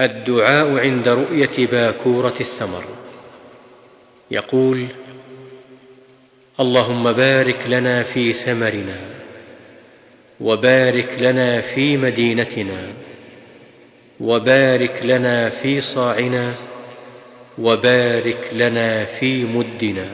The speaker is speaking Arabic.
الدعاء عند رؤية باكورة الثمر. يقول اللهم بارك لنا في ثمرنا وبارك لنا في مدينتنا وبارك لنا في صاعنا وبارك لنا في مدنا.